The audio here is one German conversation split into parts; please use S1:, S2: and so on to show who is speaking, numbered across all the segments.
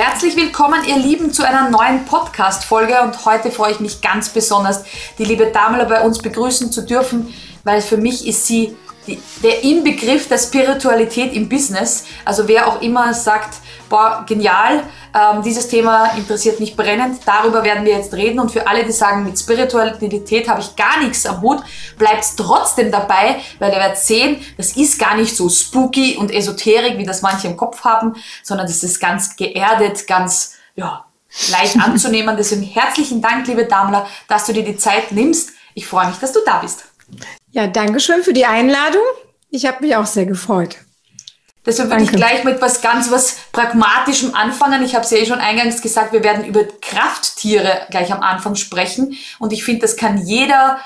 S1: Herzlich willkommen, ihr Lieben, zu einer neuen Podcast-Folge. Und heute freue ich mich ganz besonders, die liebe Damala bei uns begrüßen zu dürfen, weil für mich ist sie die, der Inbegriff der Spiritualität im Business. Also wer auch immer sagt, boah, genial, ähm, dieses Thema interessiert mich brennend, darüber werden wir jetzt reden. Und für alle, die sagen, mit Spiritualität habe ich gar nichts am Hut, bleibt trotzdem dabei, weil ihr werdet sehen, das ist gar nicht so spooky und esoterik, wie das manche im Kopf haben, sondern das ist ganz geerdet, ganz, ja, leicht anzunehmen. Deswegen herzlichen Dank, liebe Damla, dass du dir die Zeit nimmst. Ich freue mich, dass du da bist.
S2: Ja, danke schön für die Einladung. Ich habe mich auch sehr gefreut.
S1: Deshalb würde ich gleich mit was ganz was Pragmatischem anfangen. Ich habe es ja eh schon eingangs gesagt, wir werden über Krafttiere gleich am Anfang sprechen. Und ich finde, das kann jeder,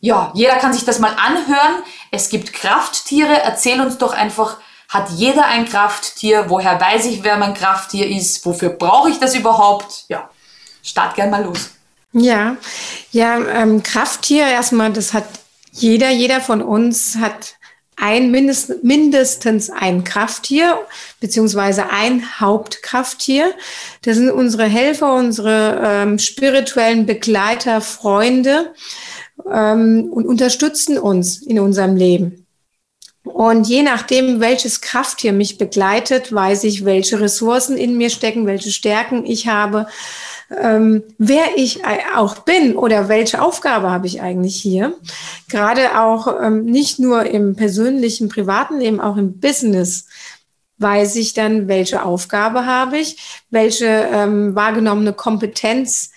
S1: ja, jeder kann sich das mal anhören. Es gibt Krafttiere. Erzähl uns doch einfach, hat jeder ein Krafttier? Woher weiß ich, wer mein Krafttier ist? Wofür brauche ich das überhaupt? Ja, start gern mal los.
S2: Ja, ja, ähm, Krafttier erstmal, das hat jeder, jeder von uns hat ein mindest, mindestens ein Krafttier beziehungsweise ein Hauptkrafttier. Das sind unsere Helfer, unsere ähm, spirituellen Begleiter, Freunde ähm, und unterstützen uns in unserem Leben. Und je nachdem, welches Krafttier mich begleitet, weiß ich, welche Ressourcen in mir stecken, welche Stärken ich habe ähm, wer ich auch bin oder welche Aufgabe habe ich eigentlich hier. Gerade auch ähm, nicht nur im persönlichen, privaten Leben, auch im Business weiß ich dann, welche Aufgabe habe ich, welche ähm, wahrgenommene Kompetenz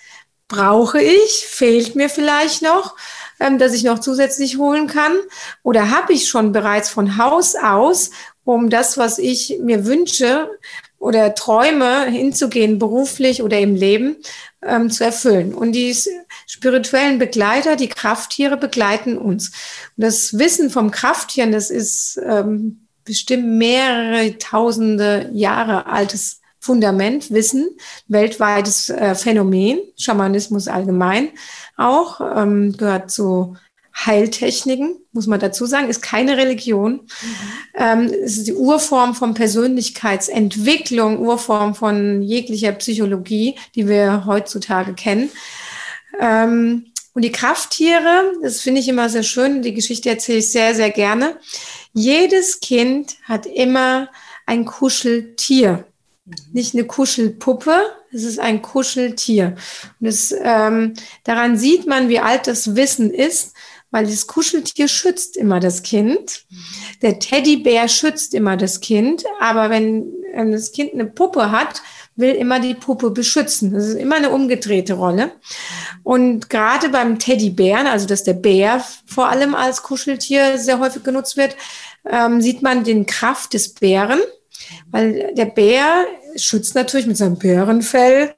S2: brauche ich, fehlt mir vielleicht noch, ähm, dass ich noch zusätzlich holen kann oder habe ich schon bereits von Haus aus, um das, was ich mir wünsche, oder Träume hinzugehen, beruflich oder im Leben, ähm, zu erfüllen. Und die spirituellen Begleiter, die Krafttiere begleiten uns. Und das Wissen vom Krafttieren, das ist ähm, bestimmt mehrere tausende Jahre altes Fundament, Wissen, weltweites äh, Phänomen, Schamanismus allgemein auch, ähm, gehört zu Heiltechniken, muss man dazu sagen, ist keine Religion. Mhm. Ähm, es ist die Urform von Persönlichkeitsentwicklung, Urform von jeglicher Psychologie, die wir heutzutage kennen. Ähm, und die Krafttiere, das finde ich immer sehr schön, die Geschichte erzähle ich sehr, sehr gerne. Jedes Kind hat immer ein Kuscheltier. Mhm. Nicht eine Kuschelpuppe, es ist ein Kuscheltier. Und das, ähm, daran sieht man, wie alt das Wissen ist weil das Kuscheltier schützt immer das Kind. Der Teddybär schützt immer das Kind, aber wenn das Kind eine Puppe hat, will immer die Puppe beschützen. Das ist immer eine umgedrehte Rolle. Und gerade beim Teddybären, also dass der Bär vor allem als Kuscheltier sehr häufig genutzt wird, ähm, sieht man den Kraft des Bären, weil der Bär schützt natürlich mit seinem Bärenfell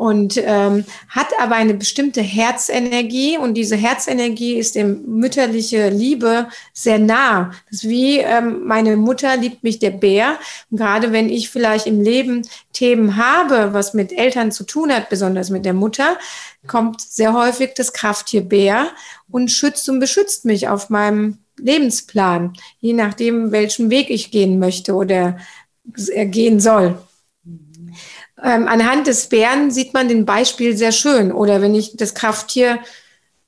S2: und ähm, hat aber eine bestimmte Herzenergie und diese Herzenergie ist dem mütterliche Liebe sehr nah. Das ist wie ähm, meine Mutter liebt mich der Bär. Und gerade wenn ich vielleicht im Leben Themen habe, was mit Eltern zu tun hat, besonders mit der Mutter, kommt sehr häufig das Krafttier Bär und schützt und beschützt mich auf meinem Lebensplan, je nachdem, welchen Weg ich gehen möchte oder gehen soll. Ähm, anhand des Bären sieht man den Beispiel sehr schön. Oder wenn ich das Krafttier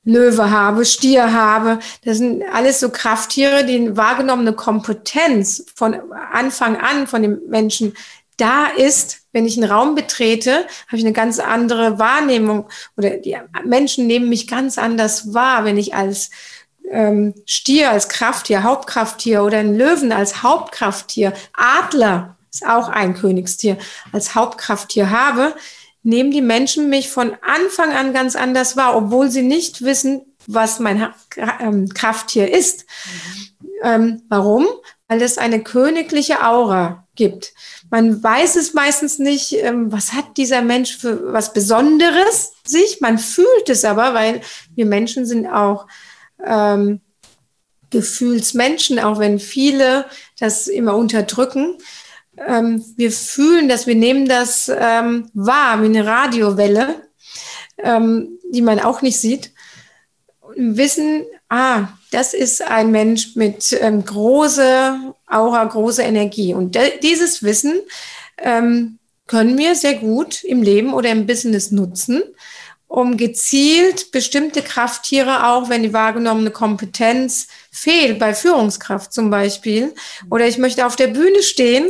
S2: Löwe habe, Stier habe, das sind alles so Krafttiere, die wahrgenommene Kompetenz von Anfang an von dem Menschen da ist, wenn ich einen Raum betrete, habe ich eine ganz andere Wahrnehmung. Oder die Menschen nehmen mich ganz anders wahr, wenn ich als ähm, Stier, als Krafttier, Hauptkrafttier oder ein Löwen als Hauptkrafttier, Adler ist auch ein Königstier, als Hauptkrafttier habe, nehmen die Menschen mich von Anfang an ganz anders wahr, obwohl sie nicht wissen, was mein ähm, Krafttier ist. Ähm, warum? Weil es eine königliche Aura gibt. Man weiß es meistens nicht, ähm, was hat dieser Mensch für was Besonderes sich. Man fühlt es aber, weil wir Menschen sind auch ähm, Gefühlsmenschen, auch wenn viele das immer unterdrücken ähm, wir fühlen das, wir nehmen das ähm, wahr wie eine Radiowelle, ähm, die man auch nicht sieht. Wissen, ah, das ist ein Mensch mit ähm, großer Aura, großer Energie. Und dieses Wissen ähm, können wir sehr gut im Leben oder im Business nutzen, um gezielt bestimmte Krafttiere auch, wenn die wahrgenommene Kompetenz fehlt, bei Führungskraft zum Beispiel, oder ich möchte auf der Bühne stehen,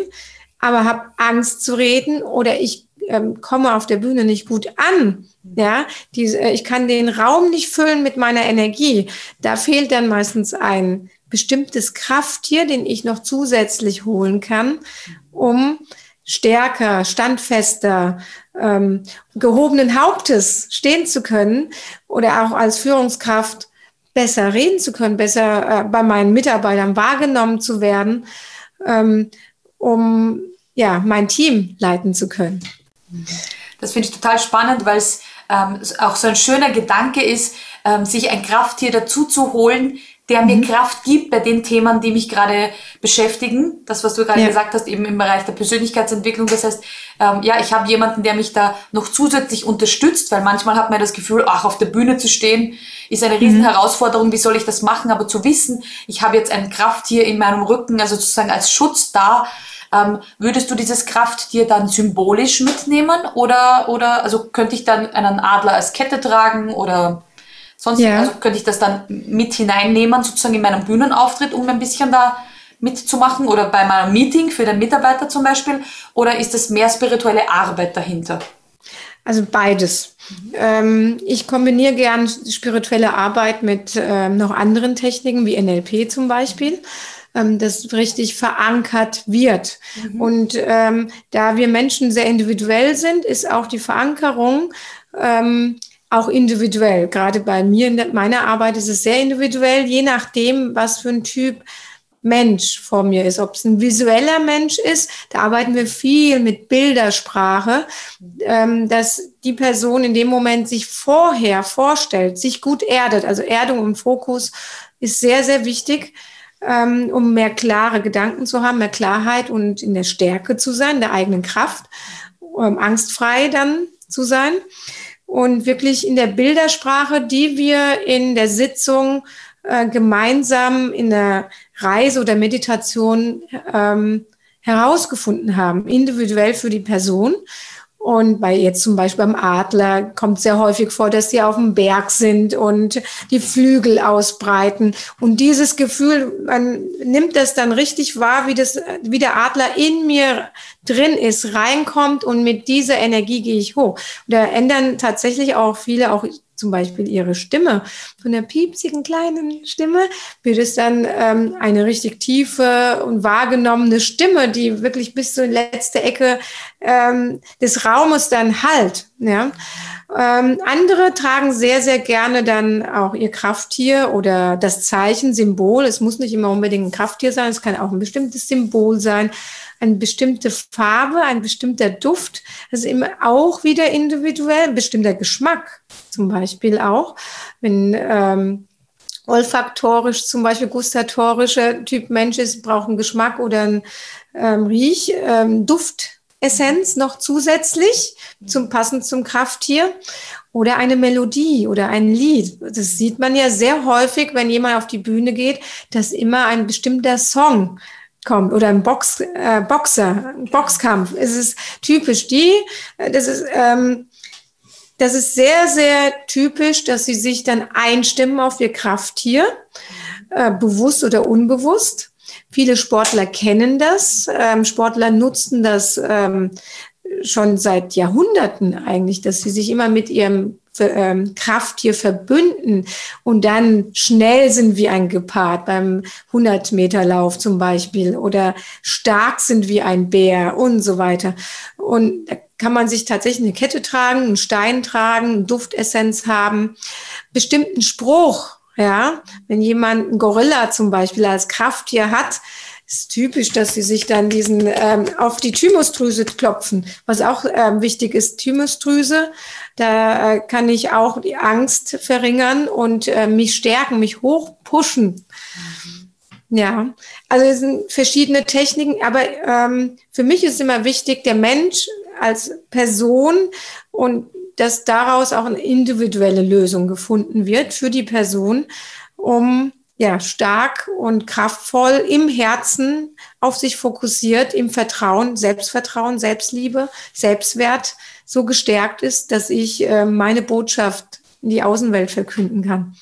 S2: aber habe Angst zu reden oder ich ähm, komme auf der Bühne nicht gut an. Ja, die, äh, ich kann den Raum nicht füllen mit meiner Energie. Da fehlt dann meistens ein bestimmtes Krafttier, den ich noch zusätzlich holen kann, um stärker, standfester, ähm, gehobenen Hauptes stehen zu können oder auch als Führungskraft besser reden zu können, besser äh, bei meinen Mitarbeitern wahrgenommen zu werden, ähm, um ja mein Team leiten zu können.
S1: Das finde ich total spannend, weil es ähm, auch so ein schöner Gedanke ist, ähm, sich ein Krafttier dazu zu holen, der mir mhm. Kraft gibt bei den Themen, die mich gerade beschäftigen. Das, was du gerade ja. gesagt hast, eben im Bereich der Persönlichkeitsentwicklung. Das heißt, ähm, ja, ich habe jemanden, der mich da noch zusätzlich unterstützt, weil manchmal hat man das Gefühl, ach, auf der Bühne zu stehen, ist eine riesen mhm. Herausforderung. Wie soll ich das machen? Aber zu wissen, ich habe jetzt ein Krafttier in meinem Rücken, also sozusagen als Schutz da, ähm, würdest du dieses Krafttier dann symbolisch mitnehmen oder, oder also könnte ich dann einen Adler als Kette tragen oder sonst ja. also könnte ich das dann mit hineinnehmen sozusagen in meinen Bühnenauftritt, um ein bisschen da mitzumachen oder bei meinem Meeting für den Mitarbeiter zum Beispiel oder ist es mehr spirituelle Arbeit dahinter?
S2: Also beides. Ähm, ich kombiniere gern spirituelle Arbeit mit ähm, noch anderen Techniken wie NLP zum Beispiel ähm, das richtig verankert wird. Mhm. Und ähm, da wir Menschen sehr individuell sind, ist auch die Verankerung ähm, auch individuell. Gerade bei mir in meiner Arbeit ist es sehr individuell, je nachdem, was für ein Typ Mensch vor mir ist. Ob es ein visueller Mensch ist, da arbeiten wir viel mit Bildersprache, ähm, dass die Person in dem Moment sich vorher vorstellt, sich gut erdet. Also Erdung und Fokus ist sehr, sehr wichtig ähm, um mehr klare Gedanken zu haben, mehr Klarheit und in der Stärke zu sein, der eigenen Kraft, um angstfrei dann zu sein und wirklich in der Bildersprache, die wir in der Sitzung äh, gemeinsam in der Reise oder Meditation ähm, herausgefunden haben, individuell für die Person. Und bei jetzt zum Beispiel beim Adler kommt sehr häufig vor, dass sie auf dem Berg sind und die Flügel ausbreiten. Und dieses Gefühl, man nimmt das dann richtig wahr, wie das, wie der Adler in mir drin ist, reinkommt und mit dieser Energie gehe ich hoch. Und da ändern tatsächlich auch viele auch zum Beispiel ihre Stimme. Von der piepsigen kleinen Stimme wird es dann ähm, eine richtig tiefe und wahrgenommene Stimme, die wirklich bis zur letzten Ecke ähm, des Raumes dann halt. Ja. Ähm, andere tragen sehr, sehr gerne dann auch ihr Krafttier oder das Zeichen, Symbol. Es muss nicht immer unbedingt ein Krafttier sein, es kann auch ein bestimmtes Symbol sein eine bestimmte Farbe, ein bestimmter Duft, also immer auch wieder individuell, ein bestimmter Geschmack zum Beispiel auch. Wenn ähm, olfaktorisch, zum Beispiel gustatorischer Typ Mensch ist, braucht einen Geschmack oder einen ähm, Riech, ähm, Duftessenz noch zusätzlich zum passend zum Krafttier oder eine Melodie oder ein Lied. Das sieht man ja sehr häufig, wenn jemand auf die Bühne geht, dass immer ein bestimmter Song kommt oder ein Box, äh, Boxer, ein Boxkampf. Es ist typisch die, äh, das ist, ähm, das ist sehr, sehr typisch, dass sie sich dann einstimmen auf ihr Krafttier, äh, bewusst oder unbewusst. Viele Sportler kennen das. Ähm, Sportler nutzen das ähm, schon seit Jahrhunderten eigentlich, dass sie sich immer mit ihrem ähm, Krafttier verbünden und dann schnell sind wie ein Gepard beim 100-Meter-Lauf zum Beispiel oder stark sind wie ein Bär und so weiter. Und da kann man sich tatsächlich eine Kette tragen, einen Stein tragen, Duftessenz haben, bestimmten Spruch, ja, wenn jemand einen Gorilla zum Beispiel als Krafttier hat, ist typisch, dass sie sich dann diesen ähm, auf die Thymusdrüse klopfen. Was auch ähm, wichtig ist, Thymusdrüse, da äh, kann ich auch die Angst verringern und äh, mich stärken, mich hochpushen. Mhm. Ja, also es sind verschiedene Techniken, aber ähm, für mich ist immer wichtig, der Mensch als Person und dass daraus auch eine individuelle Lösung gefunden wird für die Person, um ja, stark und kraftvoll im Herzen auf sich fokussiert, im Vertrauen, Selbstvertrauen, Selbstliebe, Selbstwert so gestärkt ist, dass ich äh, meine Botschaft in die Außenwelt verkünden kann.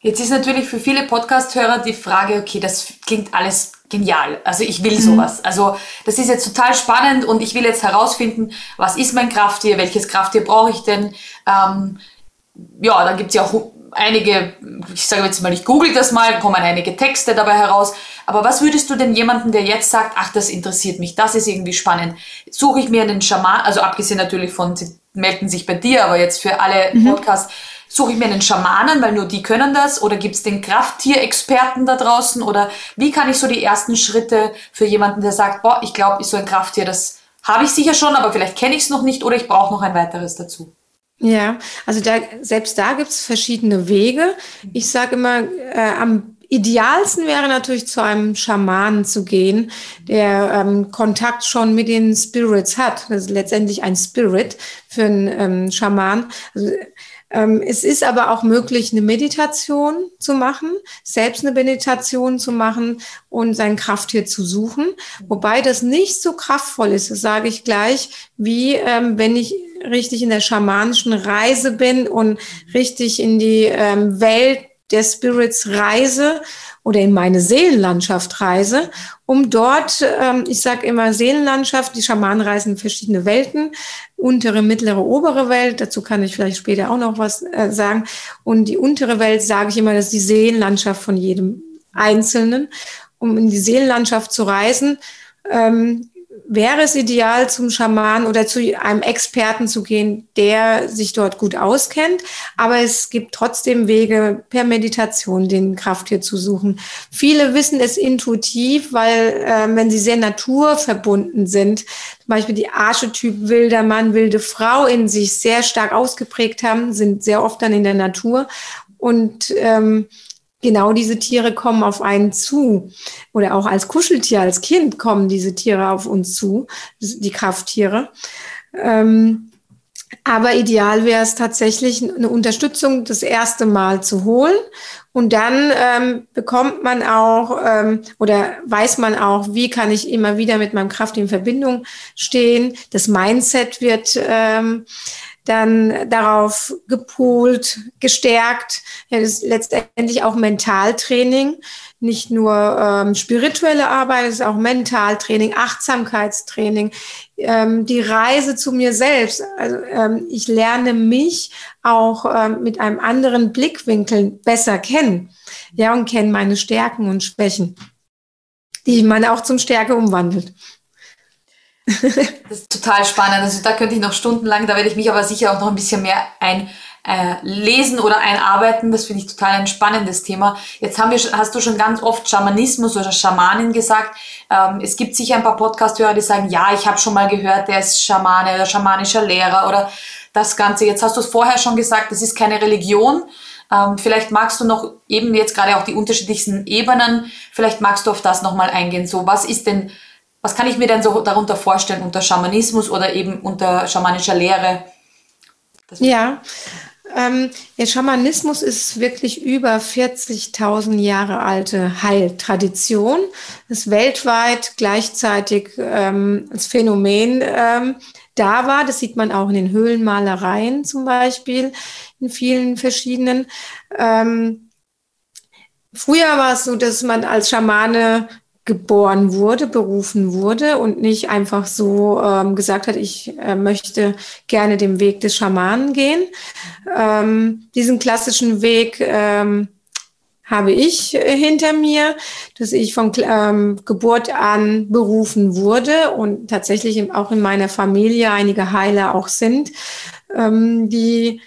S1: Jetzt ist natürlich für viele Podcast-Hörer die Frage, okay, das klingt alles genial. Also ich will sowas. Mhm. Also das ist jetzt total spannend und ich will jetzt herausfinden, was ist mein Krafttier, welches Krafttier brauche ich denn. Ähm, ja, da gibt es ja auch einige, ich sage jetzt mal, ich google das mal, kommen einige Texte dabei heraus. Aber was würdest du denn jemanden, der jetzt sagt, ach, das interessiert mich, das ist irgendwie spannend, suche ich mir einen Schaman, also abgesehen natürlich von, sie melden sich bei dir, aber jetzt für alle mhm. Podcasts, suche ich mir einen Schamanen, weil nur die können das? Oder gibt es den Krafttierexperten da draußen? Oder wie kann ich so die ersten Schritte für jemanden, der sagt, boah, ich glaube, ich so ein Krafttier, das habe ich sicher schon, aber vielleicht kenne ich es noch nicht oder ich brauche noch ein weiteres dazu?
S2: Ja, also da, selbst da gibt es verschiedene Wege. Ich sage immer, äh, am idealsten wäre natürlich zu einem Schamanen zu gehen, der ähm, Kontakt schon mit den Spirits hat. Das ist letztendlich ein Spirit für einen ähm, Schaman. Also, es ist aber auch möglich, eine Meditation zu machen, selbst eine Meditation zu machen und sein Krafttier zu suchen. Wobei das nicht so kraftvoll ist, das sage ich gleich, wie ähm, wenn ich richtig in der schamanischen Reise bin und richtig in die ähm, Welt der Spirits reise oder in meine Seelenlandschaft reise, um dort, ähm, ich sage immer Seelenlandschaft, die Schamanen reisen in verschiedene Welten, untere, mittlere, obere Welt, dazu kann ich vielleicht später auch noch was äh, sagen. Und die untere Welt, sage ich immer, das ist die Seelenlandschaft von jedem Einzelnen. Um in die Seelenlandschaft zu reisen, ähm, wäre es ideal, zum Schaman oder zu einem Experten zu gehen, der sich dort gut auskennt. Aber es gibt trotzdem Wege, per Meditation den Krafttier zu suchen. Viele wissen es intuitiv, weil äh, wenn sie sehr naturverbunden sind, zum Beispiel die Archetyp wilder Mann, wilde Frau in sich sehr stark ausgeprägt haben, sind sehr oft dann in der Natur. Und ähm, genau diese Tiere kommen auf einen zu. Oder auch als Kuscheltier, als Kind kommen diese Tiere auf uns zu, die Krafttiere. Ähm, aber ideal wäre es tatsächlich, eine Unterstützung das erste Mal zu holen. Und dann ähm, bekommt man auch ähm, oder weiß man auch, wie kann ich immer wieder mit meinem Kraft in Verbindung stehen. Das Mindset wird ähm, dann darauf gepolt, gestärkt. Ja, das ist letztendlich auch Mentaltraining, nicht nur ähm, spirituelle Arbeit, es ist auch Mentaltraining, Achtsamkeitstraining, ähm, die Reise zu mir selbst. Also ähm, ich lerne mich auch ähm, mit einem anderen Blickwinkel besser kennen, ja und kenne meine Stärken und Schwächen, die man auch zum Stärke umwandelt.
S1: Das ist total spannend. Also da könnte ich noch stundenlang, da werde ich mich aber sicher auch noch ein bisschen mehr einlesen äh, oder einarbeiten. Das finde ich total ein spannendes Thema. Jetzt haben wir, hast du schon ganz oft Schamanismus oder Schamanin gesagt. Ähm, es gibt sicher ein paar Podcast-Hörer, die sagen, ja, ich habe schon mal gehört, der ist Schamane oder schamanischer Lehrer oder das Ganze. Jetzt hast du es vorher schon gesagt, das ist keine Religion. Ähm, vielleicht magst du noch eben jetzt gerade auch die unterschiedlichsten Ebenen, vielleicht magst du auf das nochmal eingehen. So, was ist denn was kann ich mir denn so darunter vorstellen unter Schamanismus oder eben unter schamanischer Lehre?
S2: ja, ähm, der Schamanismus ist wirklich über 40.000 Jahre alte Heiltradition. Das weltweit gleichzeitig ähm, als Phänomen ähm, da war. Das sieht man auch in den Höhlenmalereien zum Beispiel, in vielen verschiedenen. Ähm, früher war es so, dass man als Schamane geboren wurde, berufen wurde und nicht einfach so ähm, gesagt hat, ich äh, möchte gerne den Weg des Schamanen gehen. Ähm, diesen klassischen Weg ähm, habe ich äh, hinter mir, dass ich von ähm, Geburt an berufen wurde und tatsächlich auch in meiner Familie einige Heiler auch sind, ähm, die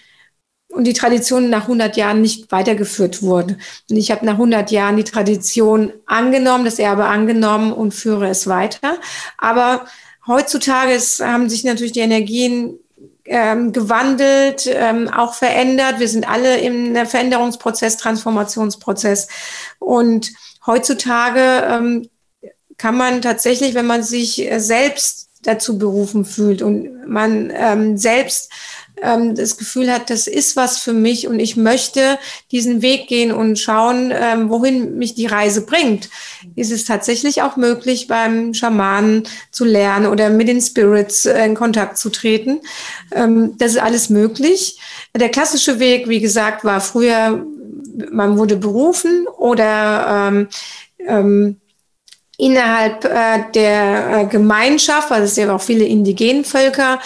S2: und die Tradition nach 100 Jahren nicht weitergeführt wurde. Und ich habe nach 100 Jahren die Tradition angenommen, das Erbe angenommen und führe es weiter. Aber heutzutage ist, haben sich natürlich die Energien ähm, gewandelt, ähm, auch verändert. Wir sind alle im Veränderungsprozess, Transformationsprozess. Und heutzutage ähm, kann man tatsächlich, wenn man sich selbst dazu berufen fühlt und man ähm, selbst ähm, das Gefühl hat, das ist was für mich und ich möchte diesen Weg gehen und schauen, ähm, wohin mich die Reise bringt, ist es tatsächlich auch möglich, beim Schamanen zu lernen oder mit den Spirits äh, in Kontakt zu treten. Ähm, das ist alles möglich. Der klassische Weg, wie gesagt, war früher, man wurde berufen oder ähm, ähm, innerhalb äh, der äh, Gemeinschaft, weil es ja auch viele indigenen Völker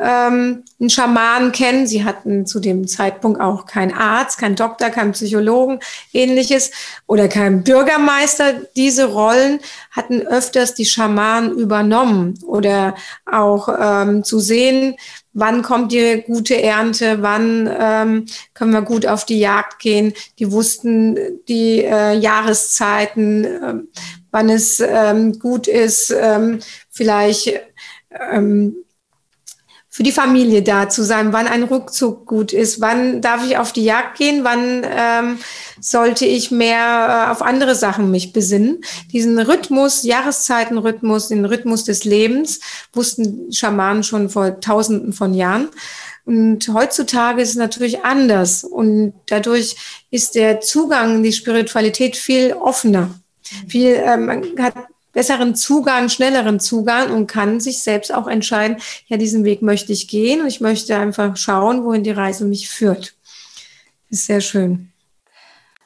S2: ähm, einen Schamanen kennen. Sie hatten zu dem Zeitpunkt auch keinen Arzt, keinen Doktor, keinen Psychologen, ähnliches oder keinen Bürgermeister. Diese Rollen hatten öfters die Schamanen übernommen oder auch ähm, zu sehen, wann kommt die gute Ernte, wann ähm, können wir gut auf die Jagd gehen. Die wussten die äh, Jahreszeiten, äh, wann es ähm, gut ist, ähm, vielleicht ähm, für die Familie da zu sein, wann ein Rückzug gut ist, wann darf ich auf die Jagd gehen, wann ähm, sollte ich mehr äh, auf andere Sachen mich besinnen. Diesen Rhythmus, Jahreszeitenrhythmus, den Rhythmus des Lebens wussten Schamanen schon vor Tausenden von Jahren. Und heutzutage ist es natürlich anders und dadurch ist der Zugang in die Spiritualität viel offener. Viel, äh, man hat besseren Zugang, schnelleren Zugang und kann sich selbst auch entscheiden, ja, diesen Weg möchte ich gehen und ich möchte einfach schauen, wohin die Reise mich führt. Das ist sehr schön.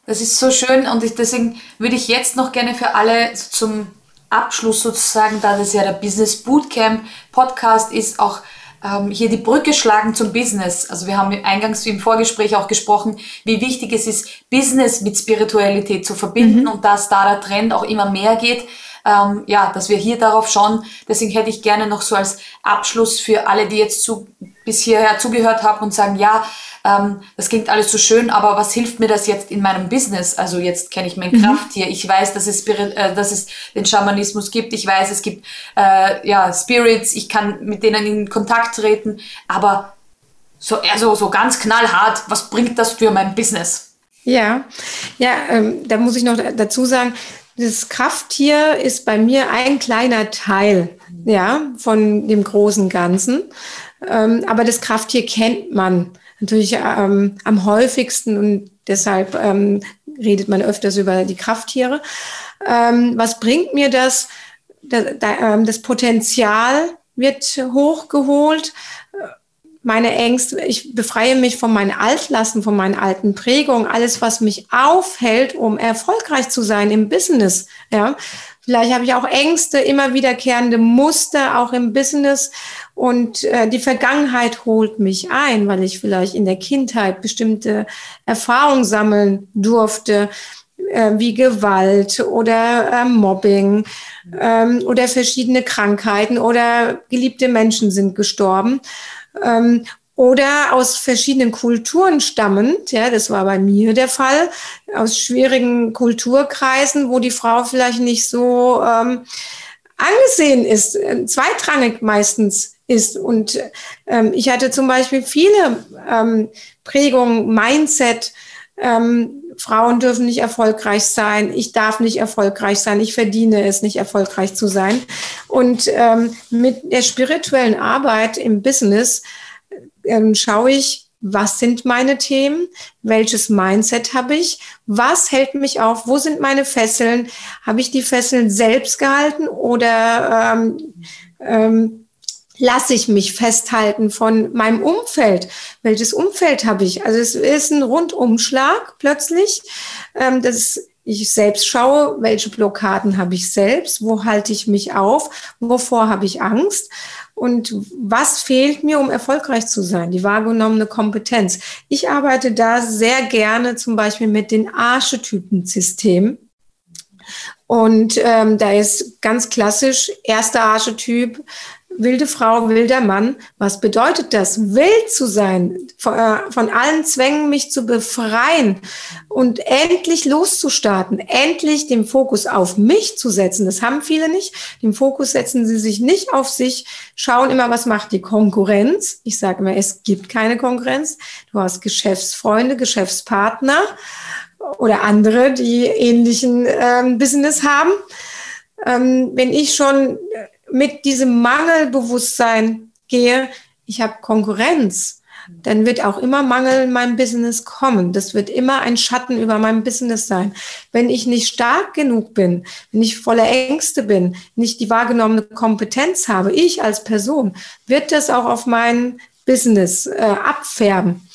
S1: Das ist so schön und ich, deswegen würde ich jetzt noch gerne für alle zum Abschluss sozusagen, da das ja der Business Bootcamp Podcast ist, auch ähm, hier die Brücke schlagen zum Business. Also wir haben eingangs im Vorgespräch auch gesprochen, wie wichtig es ist, Business mit Spiritualität zu verbinden mhm. und dass da der Trend auch immer mehr geht. Ähm, ja, dass wir hier darauf schauen. Deswegen hätte ich gerne noch so als Abschluss für alle, die jetzt zu, bis hierher zugehört haben und sagen, ja, ähm, das klingt alles so schön, aber was hilft mir das jetzt in meinem Business? Also jetzt kenne ich mein mhm. Krafttier, ich weiß, dass es, äh, dass es den Schamanismus gibt, ich weiß, es gibt äh, ja, Spirits, ich kann mit denen in Kontakt treten, aber so, also so ganz knallhart, was bringt das für mein Business?
S2: Ja, ja, ähm, da muss ich noch dazu sagen, das Krafttier ist bei mir ein kleiner Teil, ja, von dem großen Ganzen. Ähm, aber das Krafttier kennt man natürlich ähm, am häufigsten und deshalb ähm, redet man öfters über die Krafttiere. Ähm, was bringt mir das? Das, ähm, das Potenzial wird hochgeholt. Meine Ängste, ich befreie mich von meinen Altlasten, von meinen alten Prägungen, alles, was mich aufhält, um erfolgreich zu sein im Business. Ja, Vielleicht habe ich auch Ängste, immer wiederkehrende Muster, auch im Business. Und äh, die Vergangenheit holt mich ein, weil ich vielleicht in der Kindheit bestimmte Erfahrungen sammeln durfte, äh, wie Gewalt oder äh, Mobbing ähm, oder verschiedene Krankheiten oder geliebte Menschen sind gestorben. Ähm, oder aus verschiedenen Kulturen stammend, ja, das war bei mir der Fall, aus schwierigen Kulturkreisen, wo die Frau vielleicht nicht so ähm, angesehen ist, äh, zweitrangig meistens ist. Und ähm, ich hatte zum Beispiel viele ähm, Prägungen, Mindset, ähm, Frauen dürfen nicht erfolgreich sein, ich darf nicht erfolgreich sein, ich verdiene es nicht erfolgreich zu sein. Und ähm, mit der spirituellen Arbeit im Business ähm, schaue ich, was sind meine Themen, welches Mindset habe ich, was hält mich auf, wo sind meine Fesseln, habe ich die Fesseln selbst gehalten oder ähm, ähm, lasse ich mich festhalten von meinem Umfeld? Welches Umfeld habe ich? Also es ist ein Rundumschlag plötzlich. Ähm, das ich selbst schaue, welche Blockaden habe ich selbst, wo halte ich mich auf, wovor habe ich Angst und was fehlt mir, um erfolgreich zu sein, die wahrgenommene Kompetenz. Ich arbeite da sehr gerne zum Beispiel mit den Archetypen-Systemen. Und ähm, da ist ganz klassisch erster Archetyp wilde Frau, wilder Mann. Was bedeutet das? Wild zu sein, von, äh, von allen Zwängen mich zu befreien und endlich loszustarten, endlich den Fokus auf mich zu setzen. Das haben viele nicht. Den Fokus setzen sie sich nicht auf sich, schauen immer, was macht die Konkurrenz. Ich sage immer, es gibt keine Konkurrenz. Du hast Geschäftsfreunde, Geschäftspartner oder andere, die ähnlichen ähm, Business haben. Ähm, wenn ich schon mit diesem Mangelbewusstsein gehe, ich habe Konkurrenz dann wird auch immer Mangel in meinem Business kommen. Das wird immer ein Schatten über meinem Business sein. Wenn ich nicht stark genug bin, wenn ich voller Ängste bin, nicht die wahrgenommene Kompetenz habe, ich als Person, wird das auch auf mein Business äh, abfärben.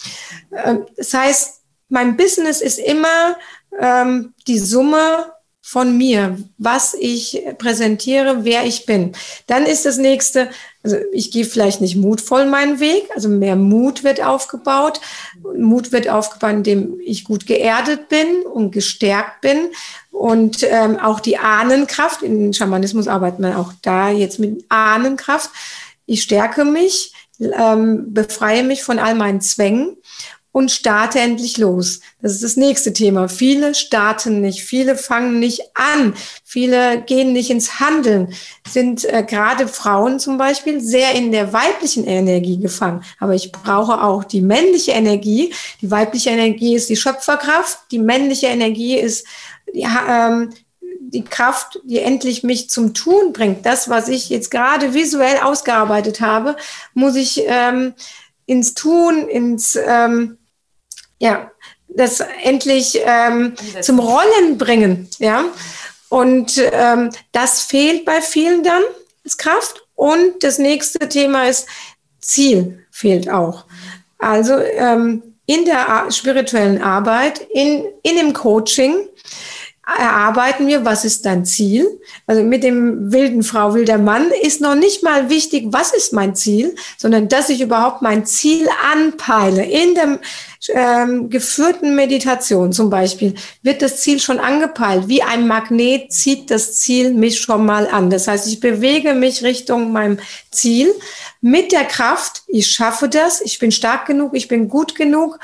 S2: Äh, das heißt, mein Business ist immer ähm, die Summe von mir, was ich präsentiere, wer ich bin. Dann ist das nächste, also ich gehe vielleicht nicht mutvoll meinen Weg, also mehr Mut wird aufgebaut. Mut wird aufgebaut, indem ich gut geerdet bin und gestärkt bin und ähm, auch die Ahnenkraft, in Schamanismus arbeitet man auch da jetzt mit Ahnenkraft. Ich stärke mich, ähm, befreie mich von all meinen Zwängen und starte endlich los. Das ist das nächste Thema. Viele starten nicht, viele fangen nicht an, viele gehen nicht ins Handeln, sind äh, gerade Frauen zum Beispiel sehr in der weiblichen Energie gefangen. Aber ich brauche auch die männliche Energie. Die weibliche Energie ist die Schöpferkraft, die männliche Energie ist die, ähm, die Kraft, die endlich mich zum Tun bringt. Das, was ich jetzt gerade visuell ausgearbeitet habe, muss ich ähm, ins Tun, ins ähm, ja, das endlich ähm, zum Rollen bringen, ja. Und ähm, das fehlt bei vielen dann, ist Kraft. Und das nächste Thema ist Ziel fehlt auch. Also ähm, in der spirituellen Arbeit, in, in dem Coaching erarbeiten wir, was ist dein Ziel? Also mit dem wilden Frau, wilder Mann ist noch nicht mal wichtig, was ist mein Ziel, sondern dass ich überhaupt mein Ziel anpeile. In der ähm, geführten Meditation zum Beispiel wird das Ziel schon angepeilt. Wie ein Magnet zieht das Ziel mich schon mal an. Das heißt, ich bewege mich Richtung meinem Ziel mit der Kraft, ich schaffe das, ich bin stark genug, ich bin gut genug,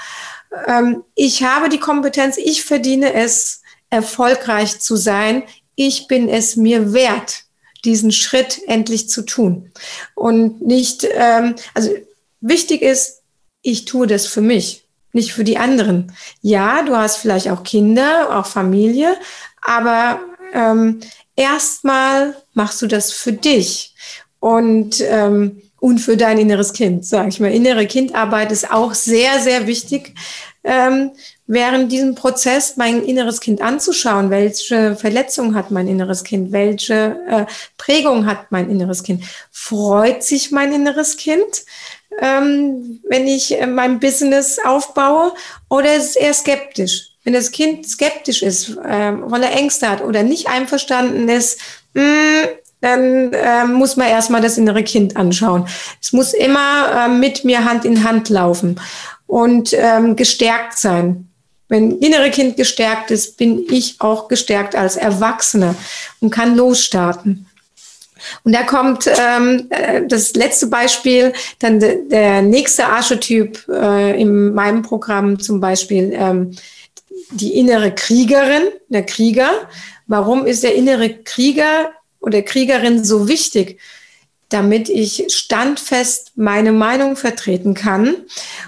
S2: ähm, ich habe die Kompetenz, ich verdiene es erfolgreich zu sein. Ich bin es mir wert, diesen Schritt endlich zu tun. Und nicht, ähm, also wichtig ist, ich tue das für mich, nicht für die anderen. Ja, du hast vielleicht auch Kinder, auch Familie, aber ähm, erstmal machst du das für dich und ähm, und für dein inneres Kind, sage ich mal. Innere Kindarbeit ist auch sehr, sehr wichtig, ähm, während diesem Prozess mein inneres Kind anzuschauen, welche Verletzung hat mein inneres Kind, welche äh, Prägung hat mein inneres Kind. Freut sich mein inneres Kind, ähm, wenn ich äh, mein Business aufbaue, oder ist es eher skeptisch? Wenn das Kind skeptisch ist, äh, weil er Ängste hat oder nicht einverstanden ist, mh, hm, dann äh, muss man erstmal das innere Kind anschauen. Es muss immer äh, mit mir Hand in Hand laufen und ähm, gestärkt sein. Wenn innere Kind gestärkt ist, bin ich auch gestärkt als Erwachsener und kann losstarten. Und da kommt ähm, äh, das letzte Beispiel, dann de, der nächste Archetyp äh, in meinem Programm zum Beispiel ähm, die innere Kriegerin, der Krieger. Warum ist der innere Krieger oder Kriegerin so wichtig? Damit ich standfest meine Meinung vertreten kann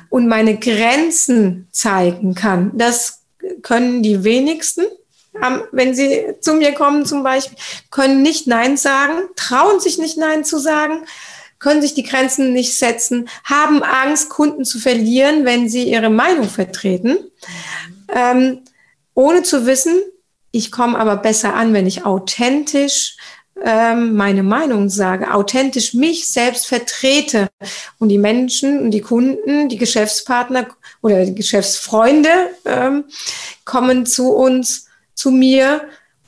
S2: und meine Grenzen zeigen kann. Das können die wenigsten, wenn sie zu mir kommen zum Beispiel, können nicht Nein sagen, trauen sich nicht Nein zu sagen, können sich die Grenzen nicht setzen, haben Angst, Kunden zu verlieren, wenn sie ihre Meinung vertreten, ähm, ohne zu wissen, ich komme aber besser an, wenn ich authentisch ähm, meine Meinung sage, authentisch mich selbst vertrete und die Menschen und die Kunden, die Geschäftspartner oder die Geschäftsfreunde ähm, kommen zu uns, zu mir,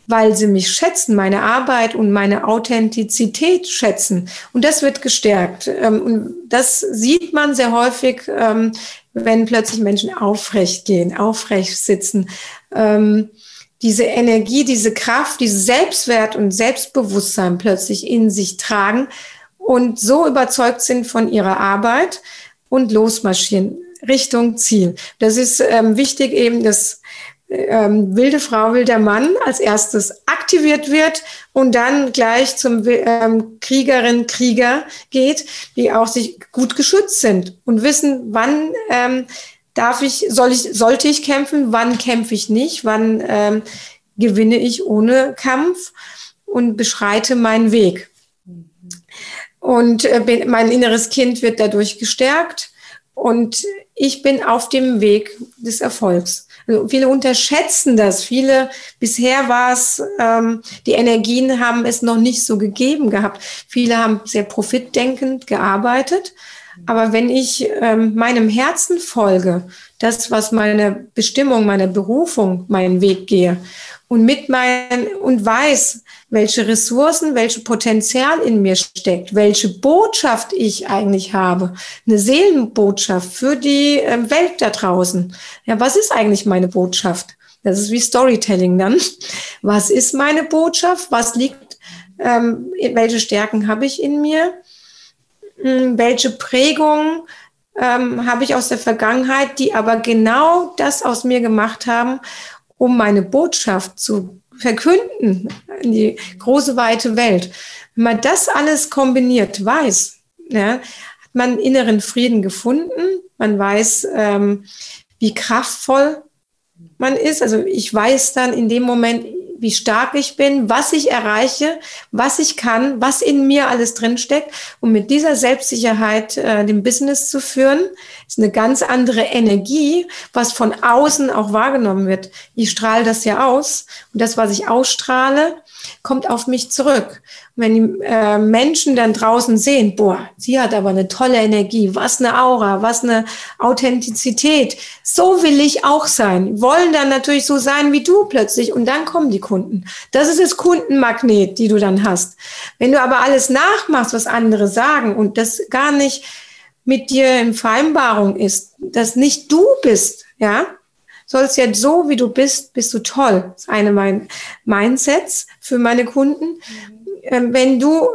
S2: weil sie mich schätzen, meine Arbeit und meine Authentizität schätzen. Und das wird gestärkt. Ähm, und das sieht man sehr häufig, ähm, wenn plötzlich Menschen aufrecht gehen, aufrecht sitzen. Diese Energie, diese Kraft, dieses Selbstwert und Selbstbewusstsein plötzlich in sich tragen und so überzeugt sind von ihrer Arbeit und losmarschieren Richtung Ziel. Das ist ähm, wichtig eben, dass ähm, wilde Frau, wilder Mann als erstes aktiviert wird und dann gleich zum ähm, Kriegerin, Krieger geht, die auch sich gut geschützt sind und wissen, wann ähm, darf ich, soll ich, sollte ich kämpfen? Wann kämpfe ich nicht? Wann ähm, gewinne ich ohne Kampf und beschreite meinen Weg? Und äh, mein inneres Kind wird dadurch gestärkt Und ich bin auf dem Weg des Erfolgs. Also viele unterschätzen das. Viele, bisher war es, ähm, die Energien haben es noch nicht so gegeben gehabt. Viele haben sehr profitdenkend gearbeitet. Aber wenn ich ähm, meinem Herzen folge, das, was meine Bestimmung, meine Berufung, meinen Weg gehe und mit meinen und weiß, welche Ressourcen, welche Potenzial in mir steckt, welche Botschaft ich eigentlich habe, eine Seelenbotschaft für die ähm, Welt da draußen. Ja, was ist eigentlich meine Botschaft? Das ist wie Storytelling dann. Was ist meine Botschaft? Was liegt, ähm, welche Stärken habe ich in mir? Welche Prägungen ähm, habe ich aus der Vergangenheit, die aber genau das aus mir gemacht haben, um meine Botschaft zu verkünden in die große, weite Welt. Wenn man das alles kombiniert weiß, ja, hat man inneren Frieden gefunden. Man weiß, ähm, wie kraftvoll man ist. Also ich weiß dann in dem Moment, wie stark ich bin, was ich erreiche, was ich kann, was in mir alles drinsteckt. Und mit dieser Selbstsicherheit äh, den Business zu führen, ist eine ganz andere Energie, was von außen auch wahrgenommen wird. Ich strahle das ja aus und das, was ich ausstrahle, kommt auf mich zurück. Und wenn die äh, Menschen dann draußen sehen, boah, sie hat aber eine tolle Energie, was eine Aura, was eine Authentizität, so will ich auch sein, wollen dann natürlich so sein wie du plötzlich und dann kommen die Kunden. Das ist das Kundenmagnet, die du dann hast. Wenn du aber alles nachmachst, was andere sagen und das gar nicht mit dir in Vereinbarung ist, dass nicht du bist, ja, sollst ja so, wie du bist, bist du toll. Das ist eine mein Mindsets für meine Kunden. Ähm, wenn du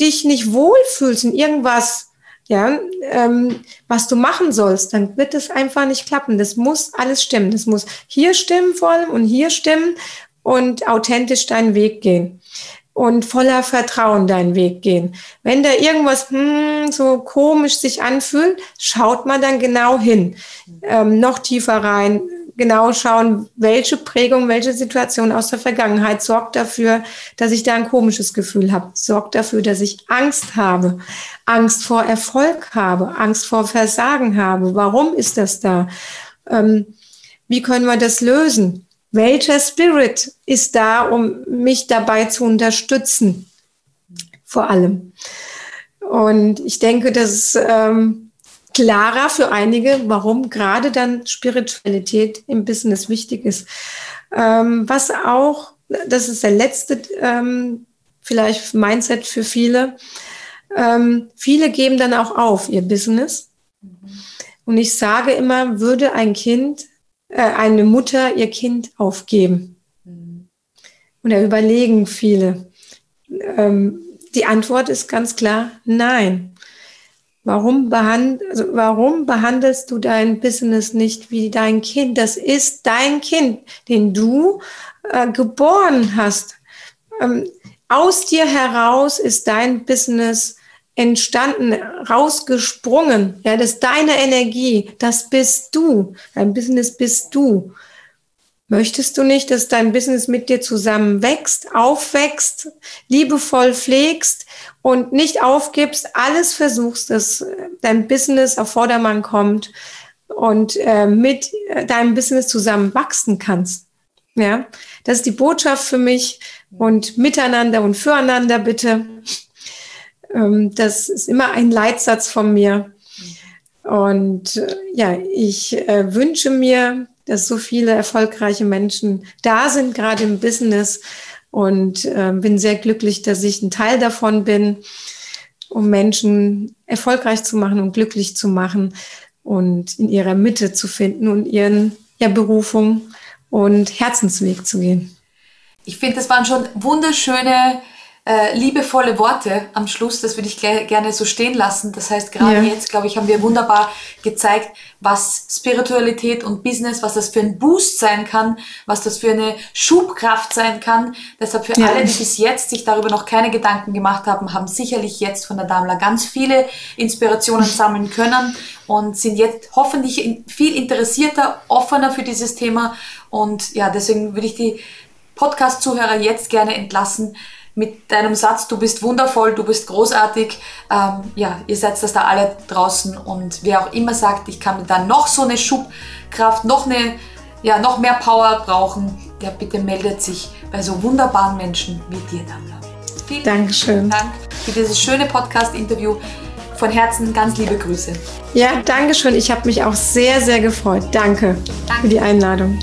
S2: dich nicht wohlfühlst in irgendwas, ja, ähm, was du machen sollst, dann wird es einfach nicht klappen. Das muss alles stimmen. Das muss hier stimmen vor allem und hier stimmen und authentisch deinen Weg gehen und voller Vertrauen deinen Weg gehen. Wenn da irgendwas hm, so komisch sich anfühlt, schaut man dann genau hin, ähm, noch tiefer rein, genau schauen, welche Prägung, welche Situation aus der Vergangenheit sorgt dafür, dass ich da ein komisches Gefühl habe, sorgt dafür, dass ich Angst habe, Angst vor Erfolg habe, Angst vor Versagen habe. Warum ist das da? Ähm, wie können wir das lösen? Welcher Spirit ist da, um mich dabei zu unterstützen? Vor allem. Und ich denke, dass ähm, klarer für einige, warum gerade dann Spiritualität im Business wichtig ist. Ähm, was auch, das ist der letzte ähm, vielleicht Mindset für viele, ähm, viele geben dann auch auf ihr Business. Und ich sage immer, würde ein Kind, äh, eine Mutter ihr Kind aufgeben? Und da überlegen viele. Ähm, die Antwort ist ganz klar, nein. Warum, behand, also warum behandelst du dein Business nicht wie dein Kind? Das ist dein Kind, den du äh, geboren hast. Ähm, aus dir heraus ist dein Business entstanden, rausgesprungen. Ja, das ist deine Energie. Das bist du. Dein Business bist du. Möchtest du nicht, dass dein Business mit dir zusammen wächst, aufwächst, liebevoll pflegst und nicht aufgibst, alles versuchst, dass dein Business auf Vordermann kommt und äh, mit deinem Business zusammen wachsen kannst? Ja, das ist die Botschaft für mich und miteinander und füreinander bitte. Ähm, das ist immer ein Leitsatz von mir. Und äh, ja, ich äh, wünsche mir, dass so viele erfolgreiche Menschen da sind, gerade im Business. Und äh, bin sehr glücklich, dass ich ein Teil davon bin, um Menschen erfolgreich zu machen und glücklich zu machen und in ihrer Mitte zu finden und ihren ja, Berufung und Herzensweg zu gehen.
S1: Ich finde, das waren schon wunderschöne äh, liebevolle Worte am Schluss, das würde ich gerne so stehen lassen. Das heißt, gerade ja. jetzt, glaube ich, haben wir wunderbar gezeigt, was Spiritualität und Business, was das für ein Boost sein kann, was das für eine Schubkraft sein kann. Deshalb für ja. alle, die bis jetzt sich darüber noch keine Gedanken gemacht haben, haben sicherlich jetzt von der Damla ganz viele Inspirationen sammeln können und sind jetzt hoffentlich viel interessierter, offener für dieses Thema. Und ja, deswegen würde ich die Podcast-Zuhörer jetzt gerne entlassen mit deinem Satz, du bist wundervoll, du bist großartig. Ähm, ja, ihr seid das da alle draußen und wer auch immer sagt, ich kann da noch so eine Schubkraft, noch eine, ja, noch mehr Power brauchen, der bitte meldet sich bei so wunderbaren Menschen wie dir, Damla.
S2: Vielen Dankeschön.
S1: Dank für dieses schöne Podcast-Interview. Von Herzen ganz liebe Grüße.
S2: Ja, danke schön. Ich habe mich auch sehr, sehr gefreut. Danke, danke. für die Einladung.